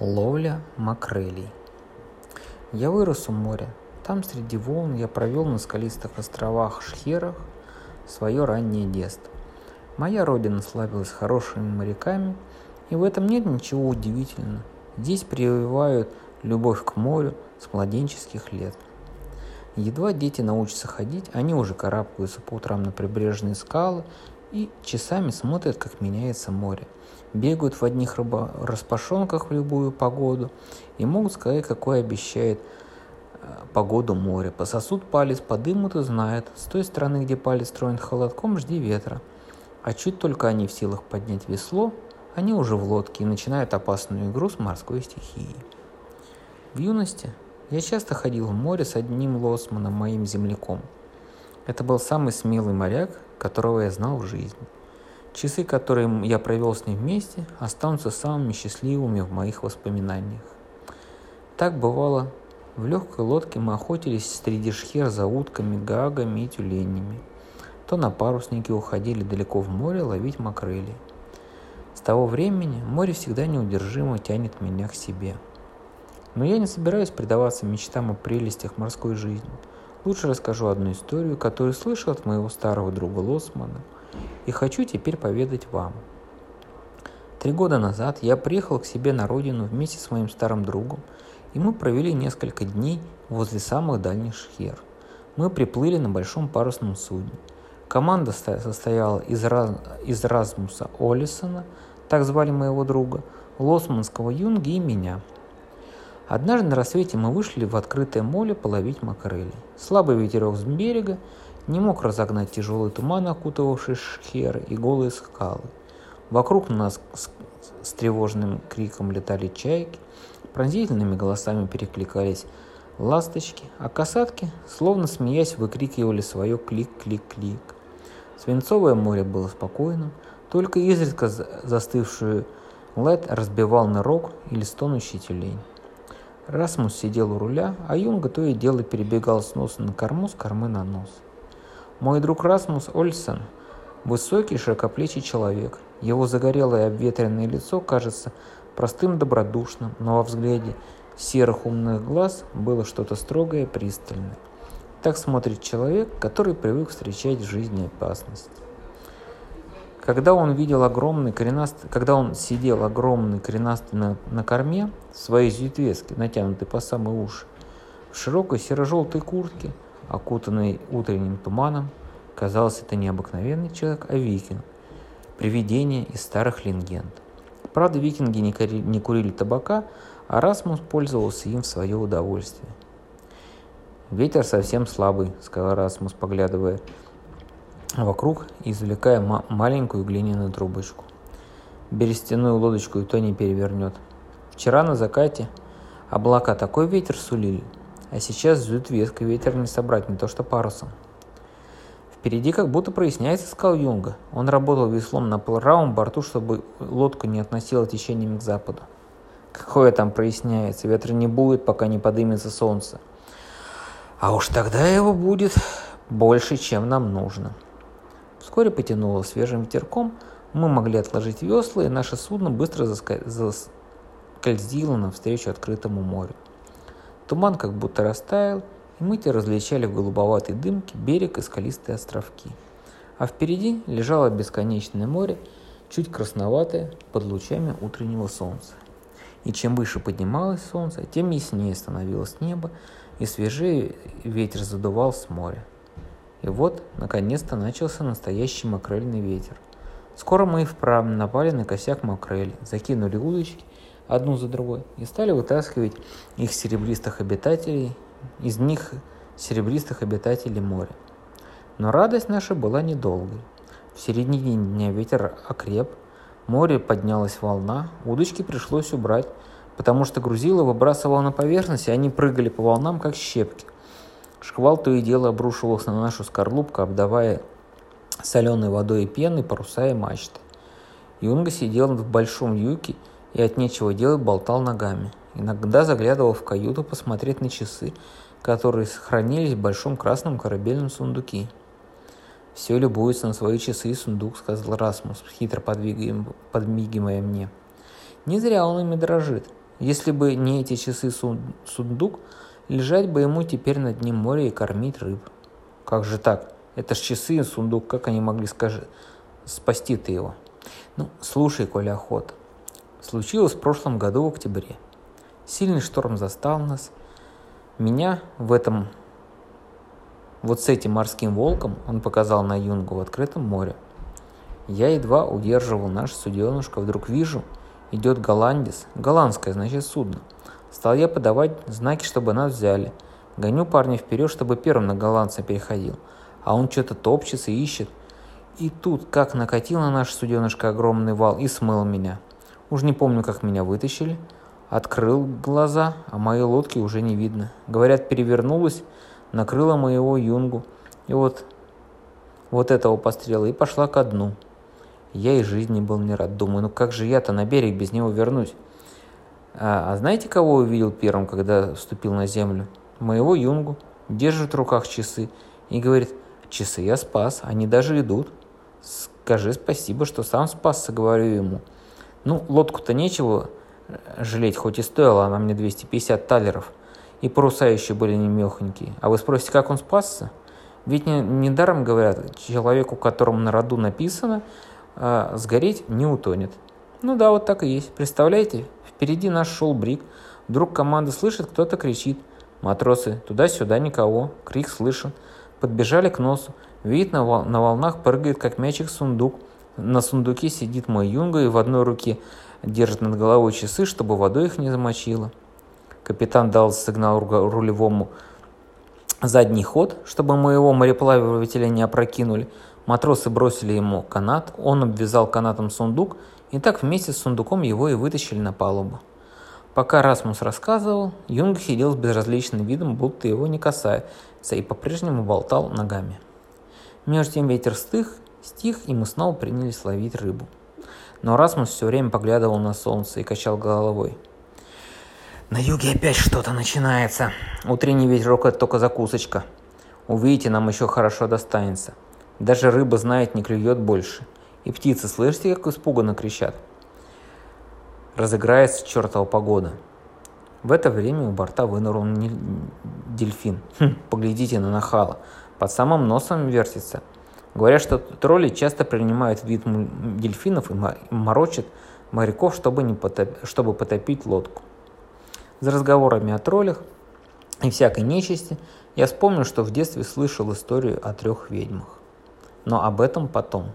Ловля макрелей. Я вырос у моря. Там среди волн я провел на скалистых островах Шхерах свое раннее детство. Моя родина славилась хорошими моряками, и в этом нет ничего удивительного. Здесь прививают любовь к морю с младенческих лет. Едва дети научатся ходить, они уже карабкаются по утрам на прибрежные скалы и часами смотрят, как меняется море – бегают в одних распашонках в любую погоду и могут сказать, какой обещает э, погоду море. Пососут палец, подымут и знают. С той стороны, где палец тронет холодком, жди ветра. А чуть только они в силах поднять весло, они уже в лодке и начинают опасную игру с морской стихией. В юности я часто ходил в море с одним лосманом, моим земляком. Это был самый смелый моряк, которого я знал в жизни. Часы, которые я провел с ним вместе, останутся самыми счастливыми в моих воспоминаниях. Так бывало, в легкой лодке мы охотились среди шхер за утками, гагами и тюленями. То на паруснике уходили далеко в море ловить макрели. С того времени море всегда неудержимо тянет меня к себе. Но я не собираюсь предаваться мечтам о прелестях морской жизни. Лучше расскажу одну историю, которую слышал от моего старого друга Лосмана – и хочу теперь поведать вам. Три года назад я приехал к себе на родину вместе с моим старым другом, и мы провели несколько дней возле самых дальних шхер. Мы приплыли на большом парусном судне. Команда состояла из, Раз... из Размуса Олисона, так звали моего друга, Лосманского Юнги и меня. Однажды на рассвете мы вышли в открытое море половить макрели. Слабый ветерок с берега, не мог разогнать тяжелый туман, окутывавший шхеры и голые скалы. Вокруг нас с, с тревожным криком летали чайки, пронзительными голосами перекликались ласточки, а касатки, словно смеясь, выкрикивали свое клик-клик-клик. Свинцовое море было спокойным, только изредка застывшую лед разбивал нырок или стонущий тюлень. Расмус сидел у руля, а Юнга то и дело перебегал с носа на корму, с кормы на нос. Мой друг Расмус Ольсен – высокий, широкоплечий человек. Его загорелое обветренное лицо кажется простым добродушным, но во взгляде серых умных глаз было что-то строгое и пристальное. Так смотрит человек, который привык встречать в жизни опасность. Когда он видел огромный коренастый, когда он сидел огромный коренастый на, на корме в своей зюитвеске, натянутой по самые уши, в широкой серо-желтой куртке – окутанный утренним туманом, казалось, это не обыкновенный человек, а викинг, привидение из старых легенд. Правда, викинги не, курили, не курили табака, а Расмус пользовался им в свое удовольствие. «Ветер совсем слабый», — сказал Расмус, поглядывая вокруг и извлекая ма- маленькую глиняную трубочку. Берестяную лодочку и то не перевернет. Вчера на закате облака такой ветер сулили, а сейчас зует ветер не собрать, не то что парусом. Впереди как будто проясняется, сказал Юнга. Он работал веслом на правом борту, чтобы лодку не относило течением к западу. Какое там проясняется, ветра не будет, пока не подымется солнце. А уж тогда его будет больше, чем нам нужно. Вскоре потянуло свежим ветерком, мы могли отложить весла, и наше судно быстро заскользило навстречу открытому морю. Туман как будто растаял, и мы различали в голубоватой дымке берег и скалистые островки. А впереди лежало бесконечное море, чуть красноватое, под лучами утреннего солнца. И чем выше поднималось солнце, тем яснее становилось небо, и свежее ветер задувал с моря. И вот, наконец-то, начался настоящий макрельный ветер. Скоро мы и вправо напали на косяк макрели, закинули удочки одну за другой, и стали вытаскивать их серебристых обитателей, из них серебристых обитателей моря. Но радость наша была недолгой. В середине дня ветер окреп, море поднялась волна, удочки пришлось убрать, потому что грузило выбрасывало на поверхность, и они прыгали по волнам, как щепки. Шквал то и дело обрушивался на нашу скорлупку, обдавая соленой водой и пеной паруса и мачты. Юнга сидел в большом юке и от нечего делать болтал ногами. Иногда заглядывал в каюту посмотреть на часы, которые сохранились в большом красном корабельном сундуке. «Все любуется на свои часы и сундук», — сказал Расмус, хитро подмигивая мне. «Не зря он ими дрожит. Если бы не эти часы сундук, лежать бы ему теперь на дне моря и кормить рыб. Как же так? Это ж часы и сундук, как они могли скажи, спасти ты его? Ну, слушай, Коля, охота. Случилось в прошлом году в октябре. Сильный шторм застал нас. Меня в этом, вот с этим морским волком, он показал на юнгу в открытом море. Я едва удерживал наш суденышко, вдруг вижу, идет голландец, голландское, значит, судно. Стал я подавать знаки, чтобы нас взяли. Гоню парня вперед, чтобы первым на голландца переходил. А он что-то топчется, ищет. И тут, как накатил на наше суденышко огромный вал и смыл меня. Уж не помню, как меня вытащили. Открыл глаза, а моей лодки уже не видно. Говорят, перевернулась, накрыла моего юнгу. И вот, вот этого пострела и пошла ко дну. Я и жизни был не рад. Думаю, ну как же я-то на берег без него вернусь? А, а знаете, кого увидел первым, когда вступил на землю? Моего юнгу. Держит в руках часы и говорит, часы я спас, они даже идут. Скажи спасибо, что сам спасся, говорю ему. Ну, лодку-то нечего жалеть, хоть и стоила она мне 250 талеров. И паруса еще были не мехонькие. А вы спросите, как он спасся? Ведь не, недаром говорят, человеку, которому на роду написано, а сгореть не утонет. Ну да, вот так и есть. Представляете, впереди наш шел брик. Вдруг команда слышит, кто-то кричит. Матросы, туда-сюда никого. Крик слышен. Подбежали к носу. Видит, на, вол- на волнах прыгает, как мячик, сундук. На сундуке сидит мой юнга и в одной руке держит над головой часы, чтобы водой их не замочило. Капитан дал сигнал рулевому задний ход, чтобы моего мореплавателя не опрокинули. Матросы бросили ему канат, он обвязал канатом сундук, и так вместе с сундуком его и вытащили на палубу. Пока Расмус рассказывал, Юнг сидел с безразличным видом, будто его не касается, и по-прежнему болтал ногами. Между тем ветер стих, стих, и мы снова принялись ловить рыбу. Но Расмус все время поглядывал на солнце и качал головой. На юге опять что-то начинается. Утренний ветерок – это только закусочка. Увидите, нам еще хорошо достанется. Даже рыба, знает, не клюет больше. И птицы, слышите, как испуганно кричат? Разыграется чертова погода. В это время у борта вынырнул дельфин. Хм, поглядите на нахала. Под самым носом вертится. Говорят, что тролли часто принимают вид дельфинов и морочат моряков, чтобы, не потоп... чтобы потопить лодку. За разговорами о троллях и всякой нечисти я вспомнил, что в детстве слышал историю о трех ведьмах. Но об этом потом.